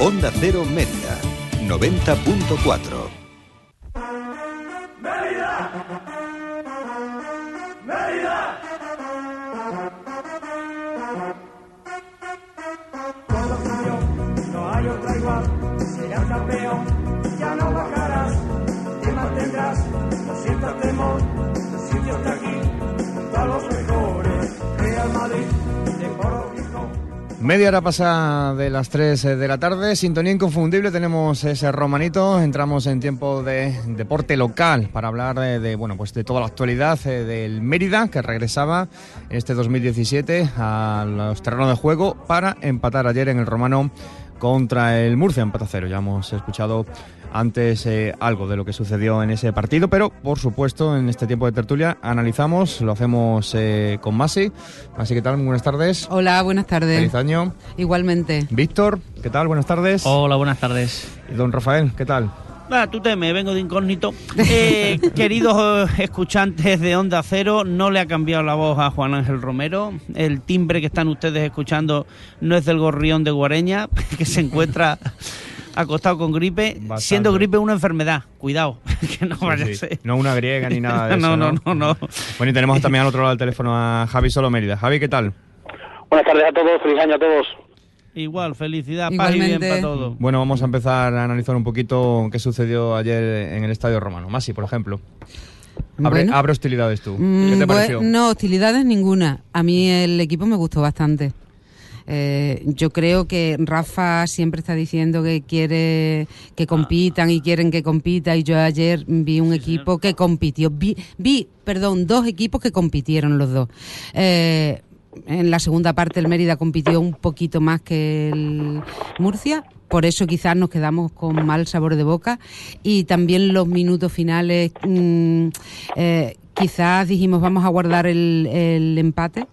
Onda Cero Media, 90.4. Media hora pasa de las 3 de la tarde, sintonía inconfundible, tenemos ese romanito, entramos en tiempo de deporte local para hablar de, de, bueno, pues de toda la actualidad eh, del Mérida que regresaba este 2017 a los terrenos de juego para empatar ayer en el Romano contra el Murcia, empate a cero. Ya hemos escuchado antes eh, algo de lo que sucedió en ese partido, pero por supuesto en este tiempo de tertulia analizamos, lo hacemos eh, con Masi. Masi, ¿qué tal? Muy buenas tardes. Hola, buenas tardes. Feliz año. Igualmente. Víctor, ¿qué tal? Buenas tardes. Hola, buenas tardes. Y don Rafael, ¿qué tal? Ah, tú te me vengo de incógnito. Eh, queridos eh, escuchantes de Onda Cero, no le ha cambiado la voz a Juan Ángel Romero. El timbre que están ustedes escuchando no es del gorrión de Guareña, que se encuentra acostado con gripe, Bastante. siendo gripe una enfermedad. Cuidado, que no Sí, vaya sí. a ser. No una griega ni nada de No, eso. no, no, no. Bueno, y tenemos también al otro lado del teléfono a Javi Solo Mérida. Javi, ¿qué tal? Buenas tardes a todos, feliz año a todos. Igual, felicidad, paz y bien para todos. Bueno, vamos a empezar a analizar un poquito qué sucedió ayer en el Estadio Romano. Masi, por ejemplo. Abre, Bueno. abre hostilidades tú. Mm, ¿Qué te bue- pareció? no, hostilidades ninguna. A mí el equipo me gustó bastante. Eh, yo creo que Rafa siempre está diciendo que quiere que compitan y quieren que compita y yo ayer vi un equipo que compitió. Vi, vi, perdón, dos equipos que compitieron los dos. Eh, en la segunda parte el Mérida compitió un poquito más que el Murcia, por eso quizás nos quedamos con mal sabor de boca. Y también los minutos finales mm, eh, quizás dijimos vamos a guardar el, el empate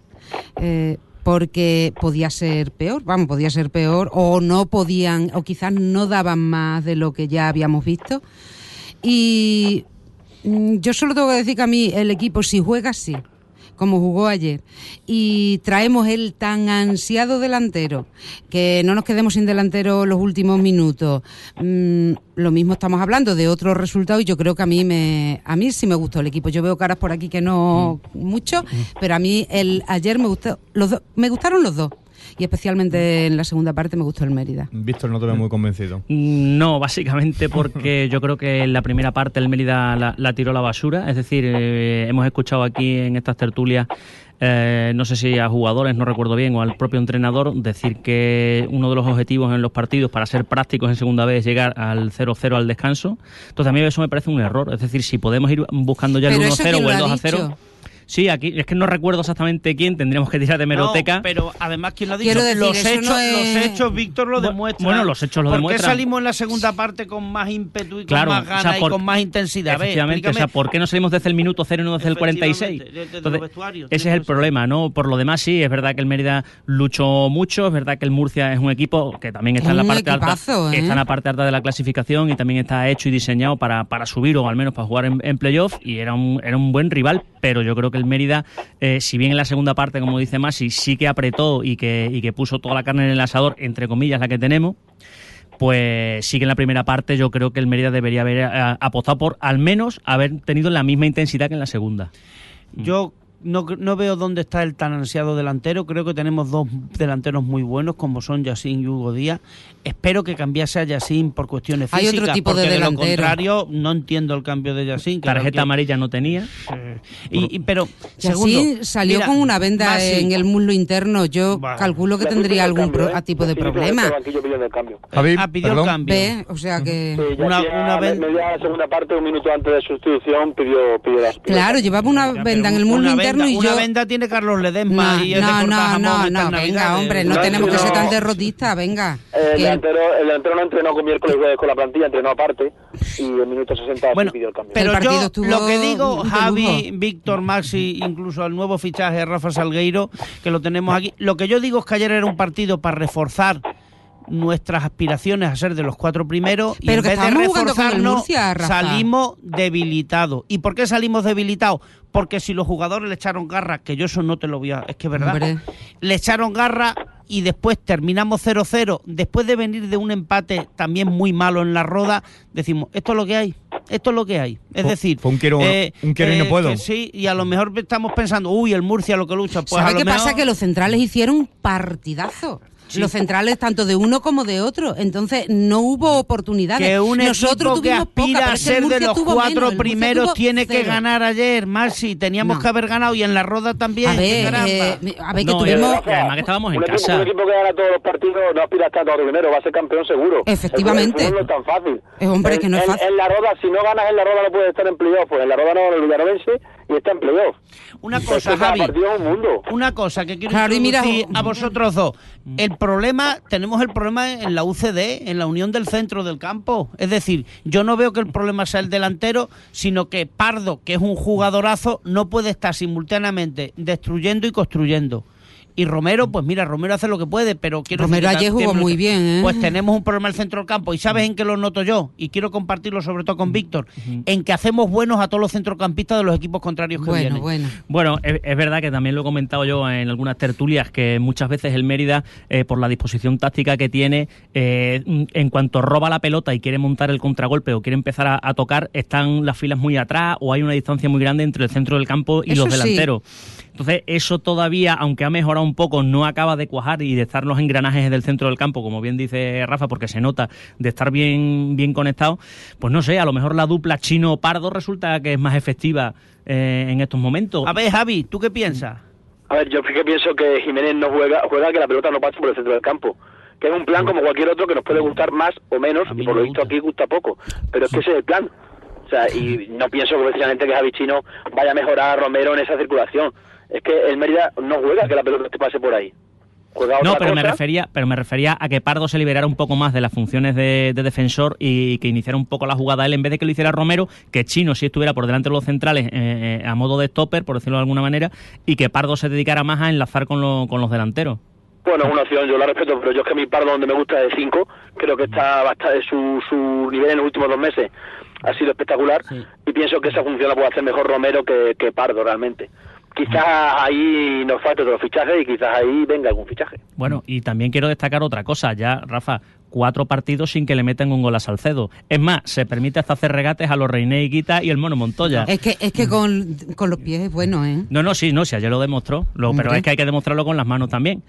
eh, porque podía ser peor, vamos, podía ser peor o no podían o quizás no daban más de lo que ya habíamos visto. Y mm, yo solo tengo que decir que a mí el equipo si juega así como jugó ayer, y traemos el tan ansiado delantero, que no nos quedemos sin delantero los últimos minutos. Mm, lo mismo estamos hablando de otros resultados y yo creo que a mí me a mí sí me gustó el equipo. Yo veo caras por aquí que no mucho, pero a mí el ayer me gustó los dos, me gustaron los dos y especialmente en la segunda parte me gustó el Mérida. Víctor no te veo muy convencido. No, básicamente porque yo creo que en la primera parte el Mérida la, la tiró a la basura. Es decir, eh, hemos escuchado aquí en estas tertulias, eh, no sé si a jugadores, no recuerdo bien, o al propio entrenador, decir que uno de los objetivos en los partidos para ser prácticos en segunda vez es llegar al 0-0 al descanso. Entonces a mí eso me parece un error. Es decir, si podemos ir buscando ya el Pero eso 1-0 quién o el ha 2-0. Sí, aquí es que no recuerdo exactamente quién, tendríamos que tirar de meroteca. No, pero además, ¿quién lo ha dicho? Decir, los, hechos, no es- los hechos, Víctor, lo demuestran. bueno, los hechos lo ¿Por demuestran. qué salimos en la segunda parte con más ímpetu y Claro, con más o ganas sea, por- y con más intensidad? Efectivamente, o sea. ¿por qué no salimos desde el minuto cero y no desde el 46? Efectivamente, desde los Entonces, vestuarios, ese es el problema, ¿no? Por lo demás, sí, es verdad que el Mérida luchó mucho, es verdad que el Murcia es un equipo que también está en la parte equipazo, alta, ¿eh? está en la parte alta de la clasificación y también está hecho y diseñado para, para subir o al menos para jugar en, en playoff y era un, era un buen rival, pero yo creo que el Mérida, eh, si bien en la segunda parte, como dice Masi, sí que apretó y que, y que puso toda la carne en el asador, entre comillas, la que tenemos, pues sí que en la primera parte yo creo que el Mérida debería haber eh, apostado por al menos haber tenido la misma intensidad que en la segunda. Yo no, no veo dónde está el tan ansiado delantero. Creo que tenemos dos delanteros muy buenos, como son Yacine y Hugo Díaz. Espero que cambiase a Yacine por cuestiones Hay físicas. otro tipo de porque lo contrario, no entiendo el cambio de Yacine. Tarjeta que- amarilla no tenía. Y, y- pero, Y así segundo, salió mira, con una venda Masi, en el muslo interno. Yo Vale. calculo que tendría algún pro- ¿eh? tipo de Sí, problema. Javi, Ah, pidió perdón. cambio. Ve, o sea que... Sí, Una- una vez- media segunda parte, un minuto antes de sustitución, pidió, pidió las Claro, llevaba una Ya, venda en el muslo una interno venda- y Una venda tiene Carlos Ledesma No, y no, no, no, venga, hombre, no No, tenemos que ser tan derrotistas, venga. El Que- delantero, el delantero no entrenó con miércoles jueves con la plantilla, entrenó aparte y en minuto 60 sí Bueno, pidió el cambio. El pero yo lo que digo, Javi. Víctor, Maxi, incluso el nuevo fichaje de Rafa Salgueiro, que lo tenemos aquí, lo que yo digo es que ayer era un partido para reforzar nuestras aspiraciones a ser de los cuatro primeros y Pero en que vez de reforzarnos Murcia, salimos debilitados. ¿Y por qué salimos debilitados? Porque si los jugadores le echaron garra, que yo eso no te lo voy a... Es que es verdad. Hombre. Le echaron garra y después terminamos 0-0, después de venir de un empate también muy malo en la roda, decimos, esto es lo que hay, esto es lo que hay. Es decir, fue un quiero- un quiero y no puedo. que sí, y a lo mejor estamos pensando, uy, el Murcia lo que lucha, pues a ¿Sabe lo qué mejor- pasa? Que los centrales hicieron un partidazo. Los centrales tanto de uno como de otro. Entonces no hubo oportunidades. que un Nosotros equipo que tuvimos poca, aspira pero a es que ser de los cuatro menos, primeros tiene que cero. ganar ayer, Maxi. Teníamos No. que haber ganado y en la roda también. A ver, eh, a ver que No, tuvimos... además que estábamos en un equipo, casa. Un equipo que gana todos los partidos no aspira a estar todo primero, va a ser campeón seguro. Efectivamente. El no es tan fácil. Eh, hombre, En- que no es en- fácil. En la roda, si no ganas en la roda no puedes estar en playoff. Pues en la roda no gana el Villanovense y está en playoff. Una cosa, Javi. un mundo. Una cosa que quiero Claro, introducir a vosotros dos. El problema, tenemos el problema en la UCD, en la unión del centro del campo. Es decir, yo no veo que el problema sea el delantero, sino que Pardo, que es un jugadorazo, no puede estar simultáneamente destruyendo y construyendo. Y Romero, pues mira, Romero hace lo que puede, pero quiero Romero decir ayer jugó muy bien, ¿eh? Pues tenemos un problema en el centro del campo. ¿Y sabes en qué lo noto yo? Y quiero compartirlo sobre todo con Víctor. En que hacemos buenos a todos los centrocampistas de los equipos contrarios que Bueno, vienen. bueno. Bueno, es, es verdad que también lo he comentado yo en algunas tertulias, que muchas veces el Mérida, eh, por la disposición táctica que tiene, eh, en cuanto roba la pelota y quiere montar el contragolpe o quiere empezar a, a tocar, están las filas muy atrás o hay una distancia muy grande entre el centro del campo y Eso los sí. Entonces, eso todavía, aunque ha mejorado un poco, no acaba de cuajar y de estar los engranajes del centro del campo, como bien dice Rafa, porque se nota de estar bien, bien conectado. Pues no sé, a lo mejor la dupla chino-pardo resulta que es más efectiva eh, en estos momentos. A ver, Javi, ¿tú qué piensas? A ver, yo sí que pienso que Jiménez no juega, juega que la pelota no pase por el centro del campo. Que es un plan como cualquier otro que nos puede gustar más o menos, y por me lo visto aquí gusta poco. Pero es que ese es el plan. O sea, y no pienso que precisamente que Javi Chino vaya a mejorar a Romero en esa circulación. Es que el Mérida no juega que la pelota te pase por ahí. Juega No, otra pero me cosa. refería, pero me refería a que Pardo se liberara un poco más de las funciones de, de defensor y que iniciara un poco la jugada él en vez de que lo hiciera Romero, que Chino si estuviera por delante de los centrales eh, eh, a modo de stopper, por decirlo de alguna manera, y que Pardo se dedicara más a enlazar con, lo- con los delanteros. Bueno, es una opción, yo la respeto, pero yo es que mi Pardo donde me gusta es de 5, creo que está bastante, su, su nivel en los últimos dos meses ha sido espectacular Sí. y pienso que esa función la puede hacer mejor Romero que, que Pardo realmente. Quizás ahí nos falte otro fichaje y quizás ahí venga algún fichaje. Bueno, y también quiero destacar otra cosa, ya, Rafa, cuatro partidos sin que le metan un gol a Salcedo. Es más, se permite hasta hacer regates a los Reina Guita y el Mono Montoya. Es que, es que con, con los pies es bueno, ¿eh? No, no, sí, no, sí, ayer lo demostró, lo- pero es que hay que demostrarlo con las manos también.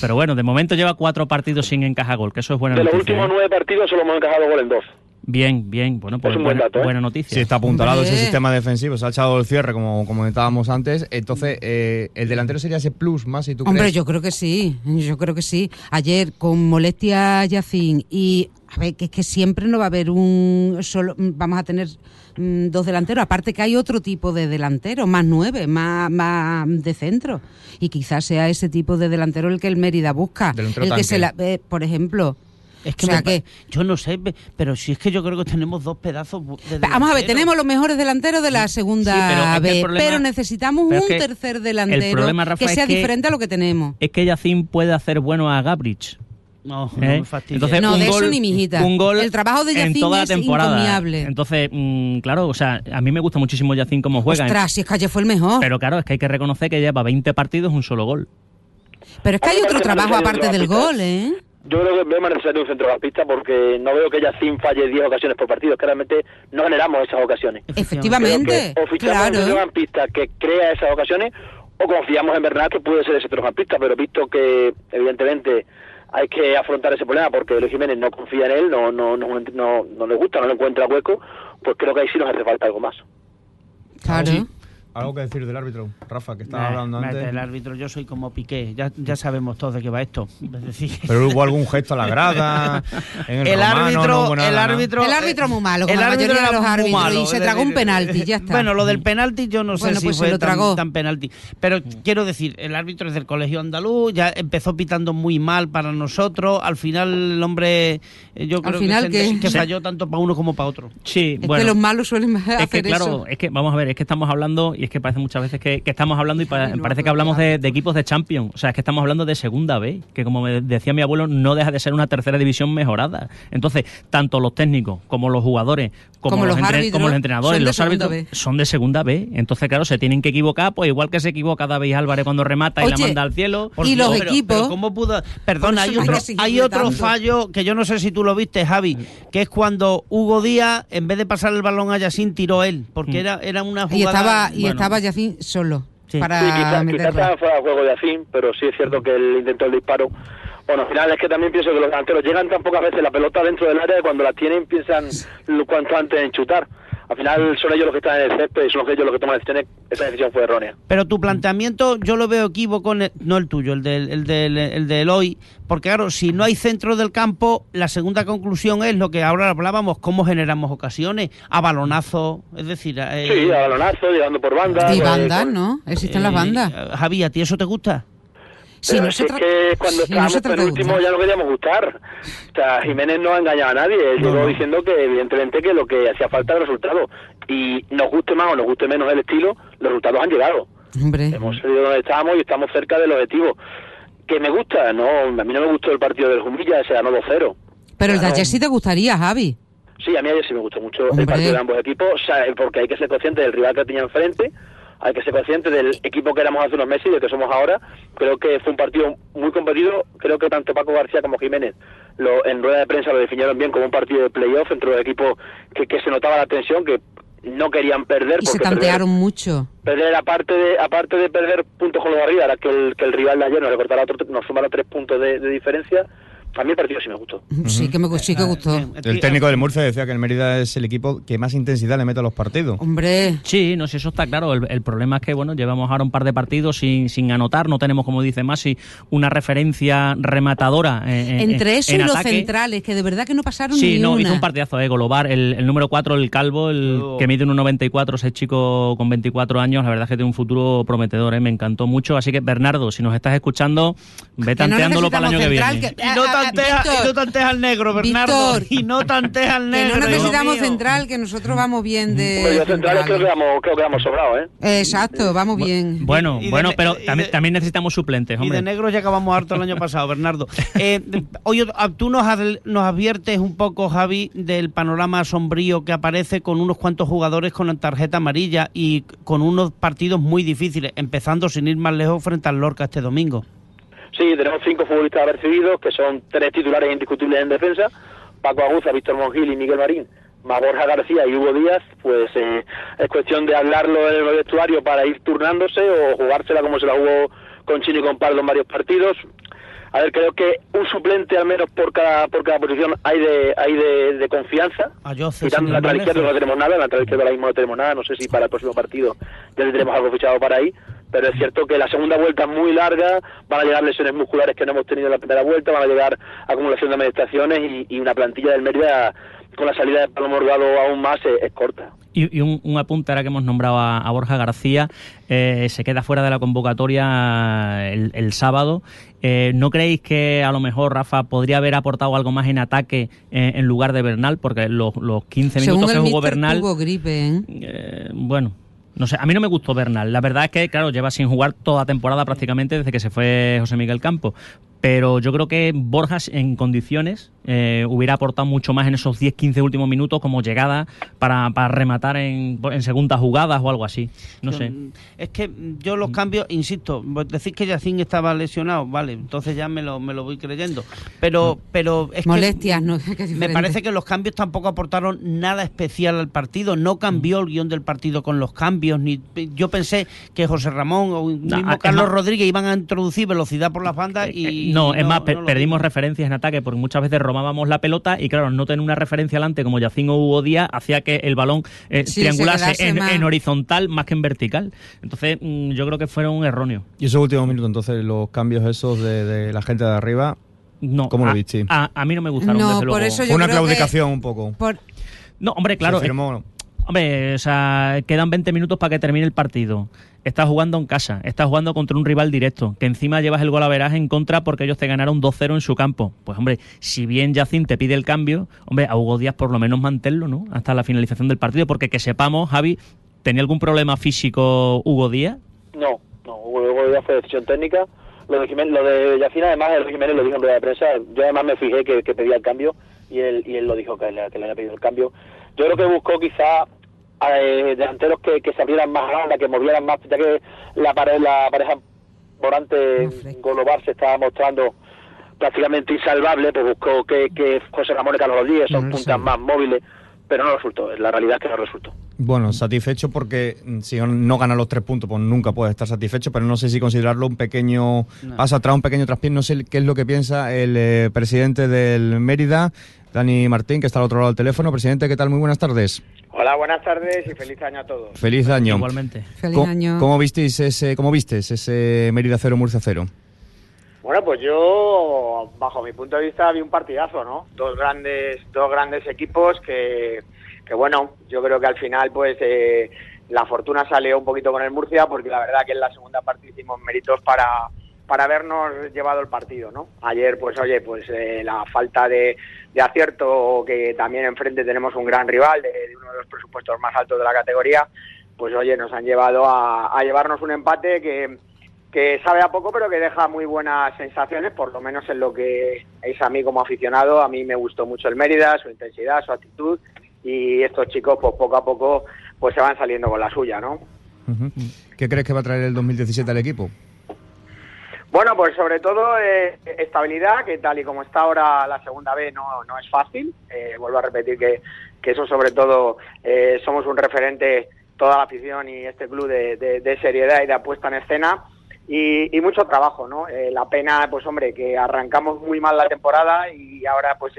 Pero bueno, de momento lleva cuatro partidos sin encajar gol, que eso es buena De los últimos ¿eh? nueve partidos solo hemos encajado gol en dos. Bien, bien, bueno, pues buena, dato, ¿eh? buena noticia. Sí, está apuntalado ese sistema defensivo, se ha echado el cierre, como comentábamos antes. Entonces, eh, el delantero sería ese plus más, si tú Hombre, crees. yo creo que sí, yo creo que sí. Ayer con molestia Yacín y a ver, que es que siempre no va a haber un solo, vamos a tener mm, dos delanteros, aparte que hay otro tipo de delantero, más nueve, más, más de centro. Y quizás sea ese tipo de delantero el que el Mérida busca. Delantero el que se la, eh, por ejemplo. Es que, O sea me que- yo no sé, pe- pero si es que yo creo que tenemos dos pedazos de Vamos a ver, tenemos los mejores delanteros de la segunda Sí, pero es que el B, problema- pero necesitamos pero es un que tercer delantero problema, Rafa, que sea que- diferente a lo que tenemos. Es que Yacín puede hacer bueno a Gabrich. No, no ¿eh? me. Entonces, No, un de eso ni mijita. Un gol El trabajo de en Yacín toda la es temporada. encomiable. Entonces, mm, claro, o sea, a mí me gusta muchísimo Yacín como juega. Ostras, si es que ayer fue el mejor. Pero claro, es que hay que reconocer que lleva 20 partidos, un solo gol. Pero es que hay otro trabajo aparte del gol, ¿eh? Yo creo que veo más necesario un centrocampista porque no veo que Yacine falle 10 ocasiones por partido, que realmente no generamos esas ocasiones. Efectivamente, que o fichamos un claro. centrocampista que crea esas ocasiones o confiamos en Bernat que puede ser ese centrocampista, pero visto que evidentemente hay que afrontar ese problema porque Luis Jiménez no confía en él, no no, no, no, no le gusta, no le encuentra hueco, pues creo que ahí sí nos hace falta algo más. Claro. Algo que decir del árbitro, Rafa, que estaba Nah, hablando antes. el árbitro, yo soy como Piqué, ya, ya sabemos todos de qué va esto. Es decir, Pero hubo algún gesto a la grada. En el, el romano, árbitro, no hubo nada, el ¿no? árbitro, El árbitro muy malo, como el la árbitro mayoría de era los muy árbitros, malo, y se es tragó un decir, penalti, ya está. Bueno, lo del penalti yo no sé Bueno, si pues se fue lo tan, tragó. tan penalti, pero quiero decir, el árbitro es del colegio andaluz, ya empezó pitando muy mal para nosotros, al final el hombre, eh, yo creo final, que, que falló tanto para uno como para otro. Sí, Es bueno. que los malos suelen hacer Es que claro, eso. es que vamos a ver, es que estamos hablando y es que parece muchas veces que, que estamos hablando y pa- parece que hablamos de, de equipos de Champions. O sea, es que estamos hablando de segunda B, que como me decía mi abuelo, no deja de ser una tercera división mejorada. Entonces, tanto los técnicos como los jugadores, como, Como los, los entre- árbitros, como los entrenadores, los árbitros B. son de segunda B. Entonces, claro, se tienen que equivocar, pues igual que se equivoca David Álvarez cuando remata y la manda al cielo. y los pero- equipos- pero ¿Cómo pudo? Perdona, hay otro, hay otro tanto. fallo que yo no sé si tú lo viste, Javi, que es cuando Hugo Díaz, en vez de pasar el balón a Yacine, tiró él, porque Mm. era, era una jugada... Y estaba, y bueno, estaba Yacín solo Sí. para Sí, quizás quizá fuera de juego de Afín, pero sí es cierto que él intentó el disparo. Bueno, al final es que también pienso que los delanteros llegan tan pocas veces la pelota dentro del área que cuando la tienen piensan lo cuanto antes en chutar. Al final son ellos los que están en el césped y son ellos los que toman decisiones. Esa decisión fue errónea. Pero tu planteamiento yo lo veo equívoco, el- no el tuyo, el del, el, del, el del hoy, porque claro, si no hay centro del campo, la segunda conclusión es lo que ahora hablábamos, cómo generamos ocasiones, a balonazo, es decir... eh, Sí, a balonazo, llegando por banda. Y eh, bandas, con- ¿no? Existen las eh, bandas. Javi, ¿a ti eso te gusta? Si Pero no se es que cuando si no estábamos de penúltimo ya no queríamos gustar. O sea, Jiménez no ha engañado a nadie. Él llegó diciendo que evidentemente que lo que hacía falta era el resultado. Y nos guste más o nos guste menos el estilo, los resultados han llegado. Hombre, Hemos salido donde estábamos y estamos cerca del objetivo. ¿Que me gusta? No, a mí no me gustó el partido del Jumilla, ese ganó 2-0. pero el de ayer sí te gustaría, Javi. Sí, a mí ayer sí me gustó mucho Hombre. el partido de ambos equipos, porque hay que ser consciente del rival que tenía enfrente, hay que ser consciente del equipo que éramos hace unos meses y del que somos ahora. Creo que fue un partido muy competido, creo que tanto Paco García como Jiménez lo, en rueda de prensa lo definieron bien como un partido de playoff entre los equipos que, que se notaba la tensión, que no querían perder. Y se porque perder- tantearon mucho. perder aparte de aparte de perder puntos con los de arriba era que el, que el rival de ayer nos recortara otro, nos sumara tres puntos de, de diferencia a mí el partido sí me gustó Sí que me sí que gustó. Bien, El técnico del Murcia decía que el Mérida es el equipo que más intensidad le mete a los partidos. Hombre, Sí, no sé, eso está claro. El, el problema es que, bueno, llevamos ahora un par de partidos sin, sin anotar. No tenemos, como dice Masi, una referencia rematadora. eh, en- entre eso en y los centrales, que de verdad que no pasaron Sí, ni no, una. hizo un partidazo, eh, Golobar, el, el número 4, el calvo, el Oh. que mide 1,94, ese chico con 24 años, la verdad es que tiene un futuro prometedor, eh, me encantó mucho. Así que, Bernardo, si nos estás escuchando, ve Que no tanteándolo para el año que viene. Y no Ah, ah, tanteas Víctor, y no tanteas al negro, Bernardo. Víctor. y no tanteas al Que negro. no hijo necesitamos central, que nosotros vamos bien de. Pero yo centrales creo que vamos creo que vamos sobrados ¿eh? Exacto, vamos bien. Bueno, Y de bueno, pero y también, de- también necesitamos suplentes, Y hombre. de negro ya acabamos harto el año pasado, Bernardo. Eh, oye, tú nos, adel- nos adviertes un poco, Javi, del panorama sombrío que aparece con unos cuantos jugadores con tarjeta amarilla y con unos partidos muy difíciles, empezando sin ir más lejos frente al Lorca este domingo. Sí, tenemos cinco futbolistas apercibidos, que son tres titulares indiscutibles en defensa, Paco Aguza, Víctor Mongil y Miguel Marín, más Borja García y Hugo Díaz, pues eh, es cuestión de hablarlo en el vestuario para ir turnándose o jugársela como se la jugó con Chino y con Pardo en varios partidos. A ver, creo que un suplente al menos por cada por cada posición hay de hay de, de confianza. Sin la lateral no tenemos nada, la lateral izquierda ahora mismo no tenemos nada, no sé si para el próximo partido ya tendremos algo fichado para ahí, pero es cierto que la segunda vuelta es muy larga, van a llegar lesiones musculares que no hemos tenido en la primera vuelta, van a llegar acumulación de amonestaciones y, y una plantilla del Mérida con la salida de Pablo Morgado aún más es, es corta. Y, y un, un apunte ahora que hemos nombrado a, a Borja García, eh, se queda fuera de la convocatoria el, el sábado. Eh, ¿No creéis que a lo mejor Rafa podría haber aportado algo más en ataque eh, en lugar de Bernal? Porque los, los 15 Según minutos el que jugó Bernal, tuvo gripe, ¿eh? eh, bueno, no sé, a mí no me gustó Bernal. La verdad es que, claro, lleva sin jugar toda temporada prácticamente desde que se fue José Miguel Campo. Pero yo creo que Borjas en condiciones eh, hubiera aportado mucho más en esos 10-15 últimos minutos como llegada para, para rematar en, en segundas jugadas o algo así. No sé. Mm, Es que yo los cambios, insisto, vos decís que Yacín estaba lesionado, vale, entonces ya me lo, me lo voy creyendo. Pero, pero es Molestias, que ¿no? Que es me parece que los cambios tampoco aportaron nada especial al partido. No cambió el guion del partido con los cambios. ni Yo pensé que José Ramón o mismo Carlos Rodríguez iban a introducir velocidad por las bandas Eh, y no, es más, pe- no lo perdimos referencias en ataque porque muchas veces robábamos la pelota y claro, no tener una referencia adelante como Yacín o Hugo Díaz hacía que el balón eh, Sí, triangulase en, horizontal más que en vertical. Entonces, mm, yo creo que fueron erróneos. Y esos últimos minutos, entonces, los cambios esos de, de la gente de arriba, No, ¿Cómo lo viste? A, a mí no me gustaron, No, desde por luego. eso yo fue una creo que- claudicación un poco. Por- No, hombre, claro. Se firmó, eh, hombre, o sea, quedan 20 minutos para que termine el partido. Estás jugando en casa, estás jugando contra un rival directo, que encima llevas el gol a veraje en contra porque ellos te ganaron 2-0 en su campo. Pues hombre, si bien Yacín te pide el cambio, hombre, a Hugo Díaz por lo menos manténlo, ¿no? Hasta la finalización del partido, porque que sepamos, Javi, ¿Tenía algún problema físico Hugo Díaz? No, no, Hugo Díaz fue decisión técnica. Lo de, Jiménez, lo de además, el Jiménez lo dijo en rueda de prensa. Yo además me fijé que, que pedía el cambio y él, y él lo dijo que le, que le había pedido el cambio. Yo creo que buscó quizá eh, delanteros que, que se abrieran más a la que movieran más, ya que la, pared, la pareja volante Golobar se estaba mostrando prácticamente insalvable, pues buscó que, que José Ramón y Carlos Rodríguez son puntas más móviles, pero no resultó. La realidad es que no resultó. Bueno, satisfecho porque mm, si no gana los tres puntos, pues nunca puede estar satisfecho, pero no sé si considerarlo un pequeño paso atrás, un pequeño traspié. No sé qué es lo que piensa el eh, presidente del Mérida, Dani Martín, que está al otro lado del teléfono. Presidente, ¿qué tal? Muy buenas tardes. Hola, buenas tardes y feliz año a todos. Feliz año. Igualmente. Feliz ¿Cómo, año. ¿Cómo visteis ese, cómo vistes ese Mérida 0, Murcia 0? Bueno, pues yo, bajo mi punto de vista, vi un partidazo, ¿no? Dos grandes, dos grandes equipos que, que bueno, yo creo que al final, pues, eh, la fortuna salió un poquito con el Murcia, porque la verdad que en la segunda parte hicimos méritos para, para habernos llevado el partido, ¿no? Ayer, pues, oye, pues eh, la falta de, de acierto, que también enfrente tenemos un gran rival de, uno de los presupuestos más altos de la categoría, pues, oye, nos han llevado a, llevarnos un empate que que sabe a poco pero que deja muy buenas sensaciones, por lo menos en lo que es a mí como aficionado. A mí me gustó mucho el Mérida, su intensidad, su actitud y estos chicos pues poco a poco pues se van saliendo con la suya, ¿no? ¿Qué crees que va a traer el 2017 al equipo? Bueno, pues sobre todo eh, estabilidad, que tal y como está ahora la segunda B no, no es fácil. Eh, vuelvo a repetir que, que eso sobre todo eh, somos un referente, toda la afición y este club de, de- seriedad y de apuesta en escena. Y, y mucho trabajo, ¿no? Eh, la pena, pues hombre, que arrancamos muy mal la temporada y ahora pues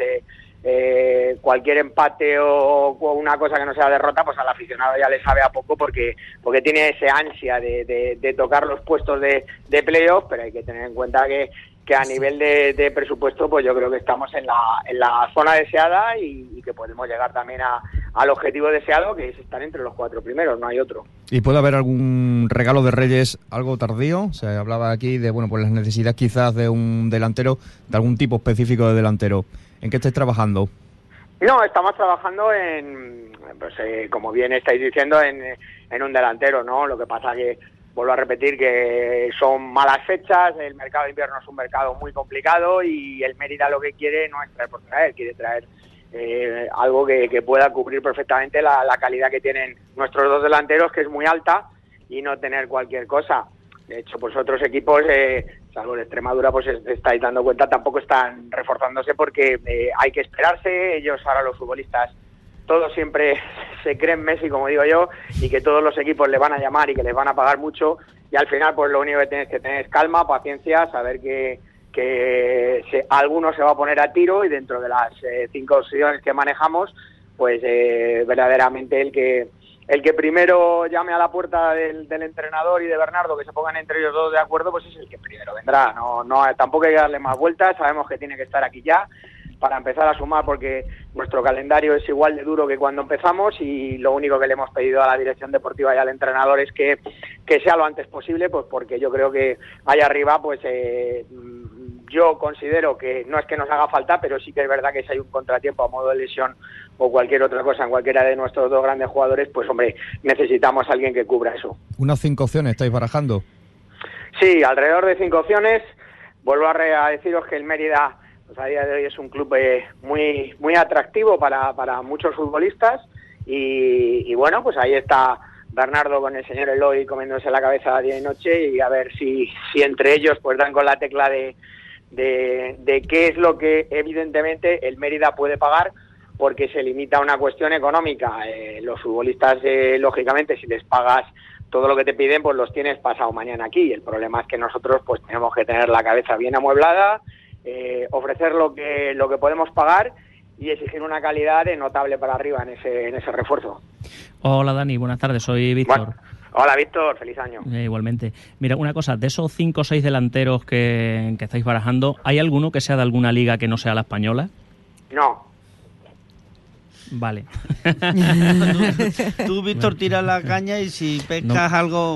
eh, cualquier empate o, una cosa que no sea derrota, pues al aficionado ya le sabe a poco porque porque tiene ese ansia de, de- tocar los puestos de, de playoff, pero hay que tener en cuenta que, que a nivel de, de presupuesto, pues yo creo que estamos en la, en la zona deseada y que podemos llegar también a- al objetivo deseado, que es estar entre los cuatro primeros, no hay otro. ¿Y puede haber algún regalo de Reyes algo tardío? Se hablaba aquí de bueno, pues las necesidades quizás de un delantero, de algún tipo específico de delantero. ¿En qué estáis trabajando? No, estamos trabajando en, pues, eh, como bien estáis diciendo, en, en un delantero, ¿no? Lo que pasa que, vuelvo a repetir, que son malas fechas, el mercado de invierno es un mercado muy complicado y el Mérida lo que quiere no es traer por traer, quiere traer eh, algo que, pueda cubrir perfectamente la, calidad que tienen nuestros dos delanteros, que es muy alta, y no tener cualquier cosa. De hecho, pues otros equipos, eh, salvo Extremadura, pues es- estáis dando cuenta, tampoco están reforzándose porque eh, hay que esperarse. Ellos ahora los futbolistas, todos siempre se creen Messi, como digo yo, y que todos los equipos le van a llamar y que les van a pagar mucho. Y al final, pues lo único que tienes que tener es calma, paciencia, saber que, que se- alguno se va a poner a tiro y dentro de las eh, cinco opciones que manejamos, pues eh, verdaderamente el que el que primero llame a la puerta del, del entrenador y de Bernardo que se pongan entre ellos dos de acuerdo, pues es el que primero vendrá. No, no, tampoco hay que darle más vueltas. Sabemos que tiene que estar aquí ya para empezar a sumar porque nuestro calendario es igual de duro que cuando empezamos y lo único que le hemos pedido a la dirección deportiva y al entrenador es que, que sea lo antes posible, pues porque yo creo que allá arriba, pues eh, mm, yo considero que no es que nos haga falta, pero sí que es verdad que si hay un contratiempo a modo de lesión o cualquier otra cosa en cualquiera de nuestros dos grandes jugadores, pues hombre, necesitamos a alguien que cubra eso. Unas cinco opciones estáis barajando. Sí, alrededor de cinco opciones. Vuelvo a, re- a deciros que el Mérida a día de hoy es un club eh, muy muy atractivo para, para muchos futbolistas y, y bueno, pues ahí está Bernardo con el señor Eloy comiéndose la cabeza día y noche y a ver si, si entre ellos pues dan con la tecla de, de, de qué es lo que evidentemente el Mérida puede pagar porque se limita a una cuestión económica. Eh, los futbolistas, eh, lógicamente, si les pagas todo lo que te piden, pues los tienes pasado mañana aquí. El problema es que nosotros pues tenemos que tener la cabeza bien amueblada, eh, ofrecer lo que, lo que podemos pagar y exigir una calidad de notable para arriba en ese, en ese refuerzo. Hola Dani, buenas tardes, soy Víctor. Bueno, hola Víctor, feliz año. Eh, igualmente. Mira, una cosa, de esos cinco o seis delanteros que, que estáis barajando, ¿hay alguno que sea de alguna liga que no sea la española? No, Vale. tú, tú, Víctor, tiras la caña y si pescas algo...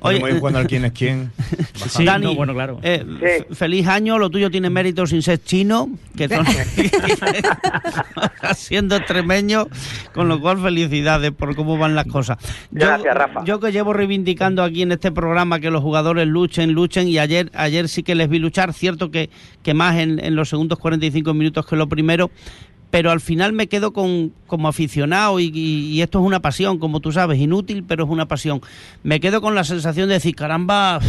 Oye, Podemos ir jugando al quién es quién. Sí, Dani, no, bueno, claro. eh, feliz año, lo tuyo tiene mérito sin ser chino, que son siendo extremeño, con lo cual felicidades por cómo van las cosas. Yo- Gracias, Rafa. Yo que llevo reivindicando aquí en este programa que los jugadores luchen, luchen, y ayer, ayer sí que les vi luchar, cierto que, que más en, en los segundos 45 minutos que lo primero, pero al final me quedo con como aficionado y, esto es una pasión, como tú sabes, inútil, pero es una pasión. Me quedo con la sensación de decir, caramba,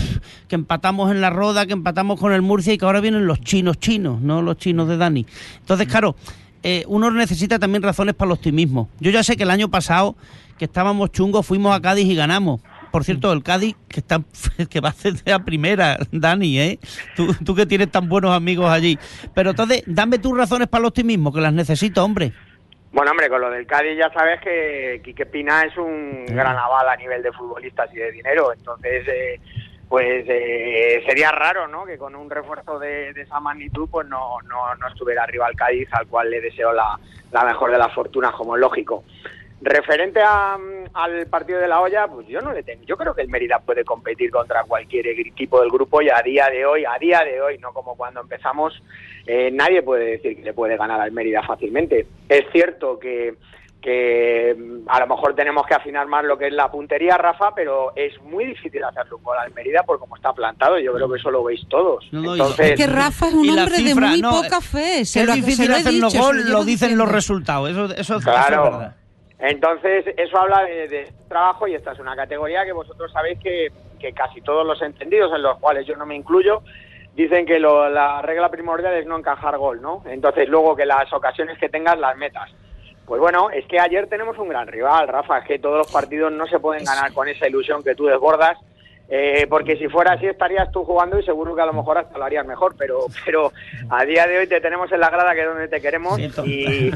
que empatamos en la roda, que empatamos con el Murcia y que ahora vienen los chinos chinos, no los chinos de Dani. Entonces, claro, eh, uno necesita también razones para el optimismo. Yo ya sé que el año pasado, que estábamos chungos, fuimos a Cádiz y ganamos. Por cierto, el Cádiz que está que va a hacer de la primera, Dani, ¿eh? Tú, tú que tienes tan buenos amigos allí. Pero entonces, dame tus razones para el optimismo, que las necesito, hombre. Bueno, hombre, con lo del Cádiz ya sabes que Quique Pina es un gran aval a nivel de futbolistas y de dinero. Entonces, eh, pues eh, sería raro, ¿no? Que con un refuerzo de, de esa magnitud, pues no, no, no estuviera arriba el Cádiz, al cual le deseo la, la mejor de las fortunas, como es lógico. Referente a, mm, al partido de la olla, pues yo no le tengo. Yo creo que el Mérida puede competir contra cualquier equipo del grupo y a día de hoy, a día de hoy, no como cuando empezamos, eh, nadie puede decir que le puede ganar al Mérida fácilmente. Es cierto que, que mm, a lo mejor tenemos que afinar más lo que es la puntería, Rafa, pero es muy difícil hacerle un gol al Mérida por cómo está plantado. Yo creo que eso lo veis todos. No, no, y- Entonces, Es que Rafa es un hombre cifra, de muy no, poca fe. Se es lo, difícil se lo he hacernos dicho, se gol, lo dicen diciendo. los resultados. Eso, eso, eso es Claro. verdad. Entonces, eso habla de, de trabajo y esta es una categoría que vosotros sabéis que, que casi todos los entendidos, en los cuales yo no me incluyo, dicen que lo- la regla primordial es no encajar gol, ¿no? Entonces, luego que las ocasiones que tengas las metas. Pues bueno, es que ayer tenemos un gran rival, Rafa, es que todos los partidos no se pueden ganar con esa ilusión que tú desbordas, eh, porque si fuera así estarías tú jugando y seguro que a lo mejor hasta lo harías mejor, pero pero a día de hoy te tenemos en la grada que es donde te queremos y,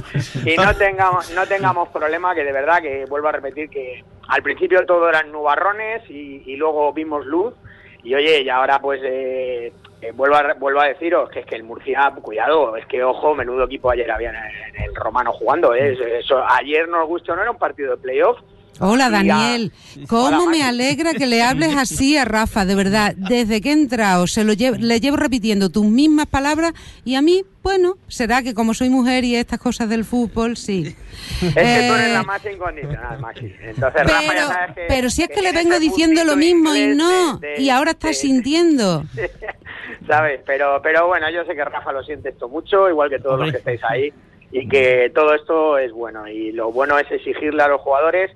y no tengamos no tengamos problema que de verdad que vuelvo a repetir que al principio todo eran nubarrones y, y luego vimos luz y oye y ahora pues eh, eh, vuelvo a vuelvo a deciros que es que el Murcia cuidado es que ojo menudo equipo ayer había en el, en el Romano jugando ¿eh? eso ayer nos gustó no era un partido de playoff Hola Daniel, cómo me alegra que le hables así a Rafa, de verdad. Desde que he entrado se lo llevo, le llevo repitiendo tus mismas palabras y a mí, bueno, será que como soy mujer y estas cosas del fútbol, sí. Es que tú eres Eh, la más incondicional, Maxi. Entonces, Rafa, ya sabes que, pero si es que, le vengo diciendo lo mismo y no, de- de- y ahora estás de- sintiendo. ¿Sabes? Pero, pero bueno, yo sé que Rafa lo siente esto mucho, igual que todos los que estáis ahí, y que todo esto es bueno. Y lo bueno es exigirle a los jugadores,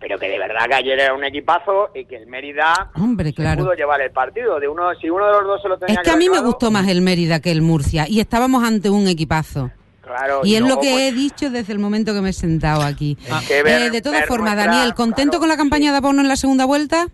pero que de verdad que ayer era un equipazo y que el Mérida Hombre, claro. pudo llevar el partido. De uno, si uno de los dos se lo tenía Es que a mí me gustó más el Mérida que el Murcia y estábamos ante un equipazo. Claro, Y es lo que pues, he dicho desde el momento que me he sentado aquí. Es que ver- Eh, de todas formas, nuestra- Daniel, ¿contento claro, con la campaña sí. de Abono en la segunda vuelta?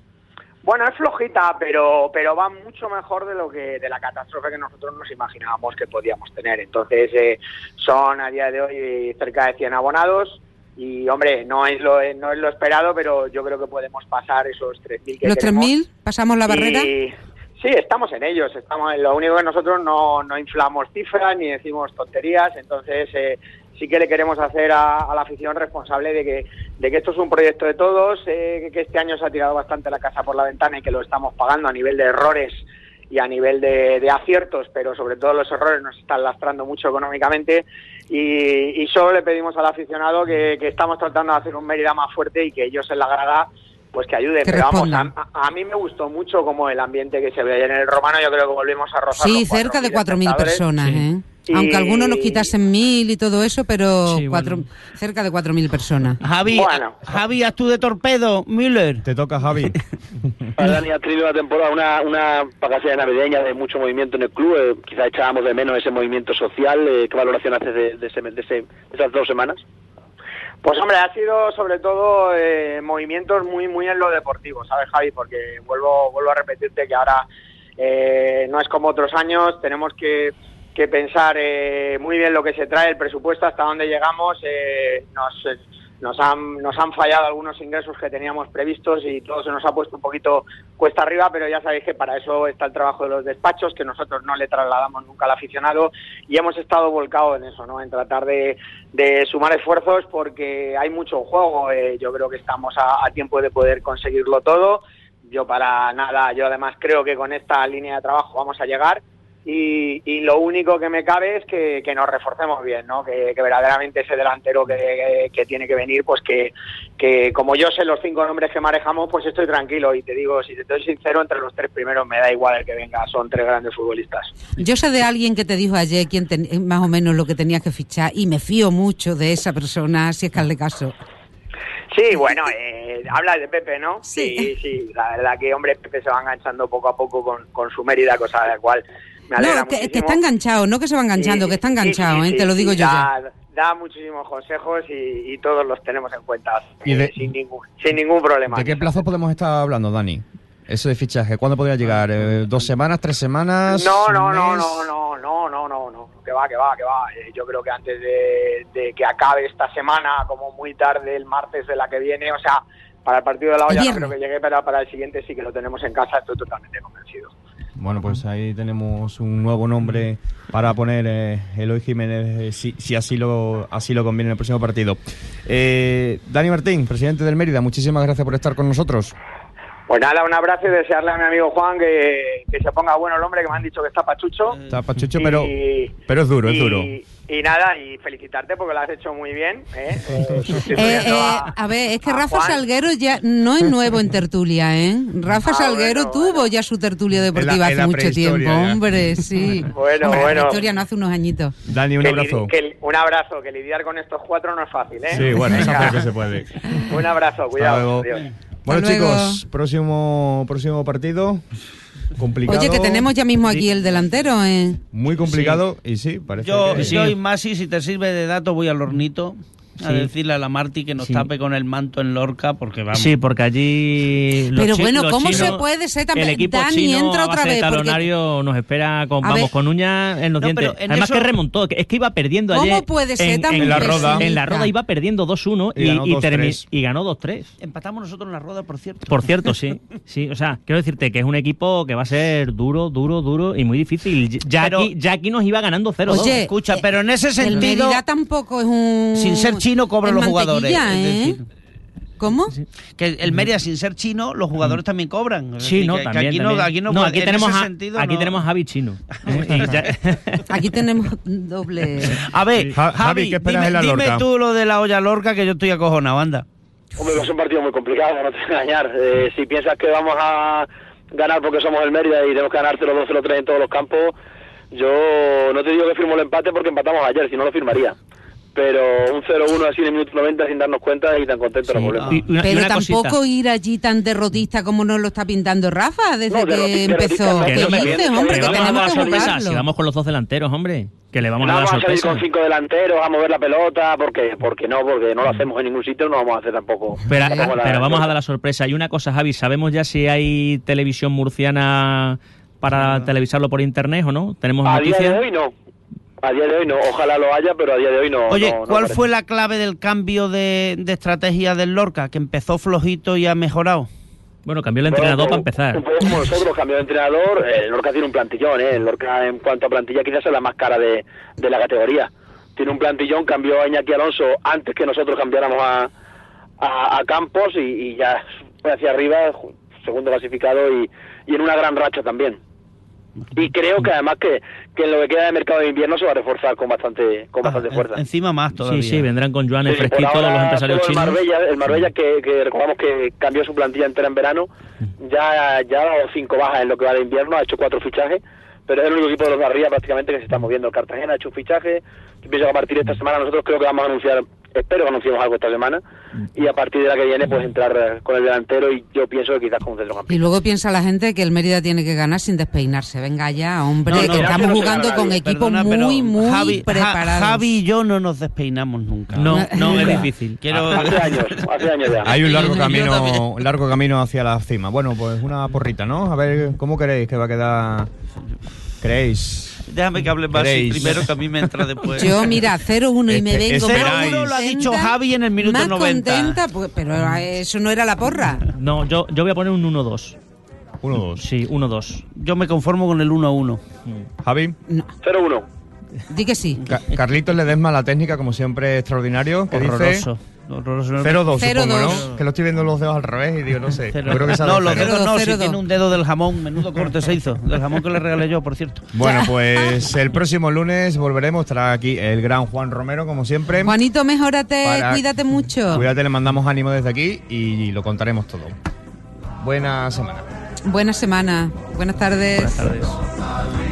Bueno, es flojita, pero pero va mucho mejor de lo que de la catástrofe que nosotros nos imaginábamos que podíamos tener. Entonces, eh, son a día de hoy cerca de 100 abonados y, hombre, no es lo no es lo esperado, pero yo creo que podemos pasar esos 3.000 que ¿Los queremos. 3.000? ¿Pasamos la barrera? Y- sí, estamos en ellos. Estamos, lo único que nosotros no, no inflamos cifras ni decimos tonterías. Entonces, eh, sí que le queremos hacer a, a la afición responsable de que, de que esto es un proyecto de todos, eh, que, que este año se ha tirado bastante la casa por la ventana y que lo estamos pagando a nivel de errores y a nivel de, de aciertos, pero sobre todo los errores nos están lastrando mucho económicamente y, y solo le pedimos al aficionado que, que estamos tratando de hacer un Mérida más fuerte y que ellos en la grada pues que ayuden. Pero vamos, a, a mí me gustó mucho como el ambiente que se ve ayer en el Romano, yo creo que volvimos a rozar Sí, cerca de 4.000 4.000 espectadores. personas, Sí. ¿eh? Y- Aunque algunos nos quitasen 1.000 y todo eso, pero Sí, cuatro, bueno. cerca de 4.000 personas. Javi, Bueno. Javi, haz tú de torpedo, Müller. Te toca, Javi. Para Dani ha tenido una temporada, una, una vacaciones navideñas de mucho movimiento en el club. eh, quizá echábamos de menos ese movimiento social. eh, ¿Qué valoración haces de, de ese- de ese- de esas dos semanas? Pues hombre, ha sido sobre todo eh, movimientos muy muy en lo deportivo, ¿sabes, Javi? Porque vuelvo vuelvo a repetirte que ahora eh, no es como otros años, tenemos que, que pensar eh, muy bien lo que se trae, el presupuesto, hasta dónde llegamos, eh, nos, nos han, nos han fallado algunos ingresos que teníamos previstos y todo se nos ha puesto un poquito cuesta arriba, pero ya sabéis que para eso está el trabajo de los despachos, que nosotros no le trasladamos nunca al aficionado y hemos estado volcados en eso, ¿no? En tratar de, de sumar esfuerzos porque hay mucho juego. Eh, yo creo que estamos a, a tiempo de poder conseguirlo todo. Yo para nada, yo además creo que con esta línea de trabajo vamos a llegar y, y lo único que me cabe es que, que nos reforcemos bien, ¿no? Que, que verdaderamente ese delantero que, que tiene que venir, pues que, que como yo sé los cinco nombres que manejamos, pues estoy tranquilo y te digo, si te estoy sincero, entre los tres primeros me da igual el que venga, son tres grandes futbolistas. Yo sé de alguien que te dijo ayer quién ten- más o menos lo que tenías que fichar y me fío mucho de esa persona, si es que hazle caso. Sí, bueno, eh, habla de Pepe, ¿no? Sí. sí, sí, la verdad que, hombre, Pepe se va enganchando poco a poco con, con su Mérida, cosa de la cual me alegra No, que, que está enganchado, no que se va enganchando, Sí, que está enganchado, sí, ¿eh? sí, te lo sí, digo yo ya. da, da muchísimos consejos y, y todos los tenemos en cuenta ¿Y de- eh, sin, ningún, sin ningún problema. ¿De qué plazo podemos estar hablando, Dani? Eso de fichaje, ¿cuándo podría llegar? Eh, ¿Dos semanas, tres semanas? No, no, no, no, no, no, no, no, no, que va, que va, que va. Eh, yo creo que antes de, de que acabe esta semana, como muy tarde el martes de la que viene, o sea, para el partido de la olla no creo que llegue, pero para el siguiente sí que lo tenemos en casa, estoy totalmente convencido. Bueno, pues ahí tenemos un nuevo nombre para poner eh, Eloy Jiménez, eh, si, si así lo así lo conviene en el próximo partido. Eh, Dani Martín, presidente del Mérida, muchísimas gracias por estar con nosotros. Pues nada, un abrazo y desearle a mi amigo Juan que, que se ponga bueno el hombre, que me han dicho que está pachucho. Está pachucho, pero, Y- pero es duro, es duro. Y nada, y felicitarte porque lo has hecho muy bien. ¿eh? Eh, Eh, eh, a- a ver, es que Rafa Juan. Salguero ya no es nuevo en tertulia, ¿eh? Rafa Ah, Salguero bueno, tuvo bueno. ya su tertulia deportiva En la- en hace mucho tiempo, ya. hombre, sí. Bueno, Hombre, bueno. La historia no hace unos añitos. Dani, un que abrazo. li- que li- un abrazo, que lidiar con estos cuatro no es fácil, ¿eh? Sí, bueno, eso que se puede. Un abrazo, Hasta cuidado. luego. adiós. Bueno, luego. chicos, próximo próximo partido complicado. Oye, que tenemos ya mismo aquí el delantero, ¿eh? muy complicado y sí, parece Yo, que yo y Masi, si te sirve de dato, voy al hornito a Sí. decirle a la Marti que nos Sí. tape con el manto en Lorca, porque vamos. Sí, porque allí. los Pero bueno, los ¿cómo se chinos- puede ser tan- El equipo Dani, chino entra a otra vez, porque- talonario nos espera con, vamos, con uñas en los No, dientes. en Además eso- que remontó, que es que iba perdiendo ¿Cómo ayer. puede ser en, tan en la roda? En la roda iba perdiendo 2-1 Y y, ganó y 2-3. termi- y ganó 2-3. Empatamos nosotros en la rueda, por cierto. Por cierto, sí. Sí, o sea, quiero decirte que es un equipo que va a ser duro, duro, duro y muy difícil. Ya, Pero- aquí, ya aquí nos iba ganando 0-2. Oye, Escucha, eh, pero en ese El sentido, Mérida tampoco es un... sin ser chino, cobran es los jugadores. es ¿eh? ¿Cómo? que el Mérida, sin ser chino, los jugadores también cobran. Es Sí, decir, no, que- que también. aquí no, también. aquí no, No, aquí en tenemos, a, sentido aquí no- tenemos a Javi Chino. Aquí tenemos doble... A ver, Ja- Javi, Javi, ¿qué esperas dime, en la dime Lorca? tú lo de la olla Lorca, que yo estoy acojonado, anda. Hombre, ser un partido muy complicado, no te engañar. Eh, si piensas que vamos a ganar porque somos el Mérida y tenemos que ganar 0-2, 0-3 en todos los campos, yo no te digo que firmo el empate porque empatamos ayer, si no lo firmaría. Pero un 0-1 así en el minuto 90 sin darnos cuenta y tan contentos Sí. volvemos. Y una- y Pero una tampoco cosita. ir allí tan derrotista como nos lo está pintando Rafa desde No, que empezó. no, ¿Qué que no dices, hombre? que Que vamos a dar tenemos la que sorpresa. jugarlo. Si vamos con los dos delanteros, hombre. Que le vamos no a dar vamos a salir con cinco delanteros a mover la pelota, porque porque no, porque no lo hacemos en ningún sitio, no vamos a hacer tampoco. Pero, tampoco la- pero vamos a dar la sorpresa. Y una cosa, Javi, ¿sabemos ya si hay televisión murciana para televisarlo por internet o no? ¿Tenemos A día noticias? de hoy no. A día de hoy no. Ojalá lo haya, pero a día de hoy no. Oye, no- no ¿cuál parece. fue la clave del cambio de, de estrategia del Lorca? Que empezó flojito y ha mejorado. Bueno, cambió el Bueno, entrenador para empezar. Un poco como nosotros, cambió de entrenador. El Lorca tiene un plantillón, ¿eh? El Lorca, en cuanto a plantilla, quizás es la más cara de, de la categoría. Tiene un plantillón, cambió a Iñaki Alonso antes que nosotros cambiáramos a, a, a Campos y, y ya fue hacia arriba, segundo clasificado y, y en una gran racha también. Y creo que además que, que en lo que queda de mercado de invierno se va a reforzar con bastante, con bastante Ah, fuerza. en- encima más todavía. Sí, sí, vendrán con Joan el Sí, fresquito ahora, los empresarios chinos. El Marbella, el Marbella que, que recordamos que cambió su plantilla entera en verano, ya, ya ha dado cinco bajas en lo que va de invierno, ha hecho cuatro fichajes, pero es el único equipo de los de arriba prácticamente que se está moviendo. El Cartagena ha hecho un fichaje, yo pienso que a partir de esta semana nosotros creo que vamos a anunciar, espero que anunciemos algo esta semana, y a partir de la que viene pues entrar eh, con el delantero y yo pienso que quizás con un centrocampista. Y luego piensa la gente que el Mérida tiene que ganar sin despeinarse. Venga ya, hombre, No, no, que estamos que jugando con equipos muy, muy Javi, Ja- preparados. Javi y yo no nos despeinamos nunca. No, no, es difícil. Quiero... Hace años, hace años ya. Hay un largo camino, largo camino hacia la cima. Bueno, pues una porrita, ¿no? A ver cómo queréis que va a quedar ¿Queréis? Déjame que hable ¿Queréis? primero, que a mí me entra después. Yo, mira, 0-1 y me Este- vengo ese más era- Uno lo ha dicho Javi en el minuto más 90. contenta, pues, pero eso no era la porra. No, yo, yo voy a poner un 1-2. Uno, dos. Sí, 1-2. Yo me conformo con el 1 a 1. Javi, No, 0-1. di que sí. Ca- Carlitos Ledesma, la técnica, como siempre, extraordinario. que dice Horroroso. Horroroso. 0-2, Cero, supongo, dos. ¿no? Que lo estoy viendo los dedos al revés y digo, no sé. Cero. Yo creo que esa no, los dedos no, si tiene un dedo del jamón, menudo corte se hizo. Del jamón que le regalé yo, por cierto. Bueno, pues el próximo lunes volveremos. Estará aquí el gran Juan Romero, como siempre. Juanito, mejórate, Para- cuídate mucho. Cuídate, le mandamos ánimo desde aquí y lo contaremos todo. Buena semana. Buena semana. Buenas tardes. Buenas tardes.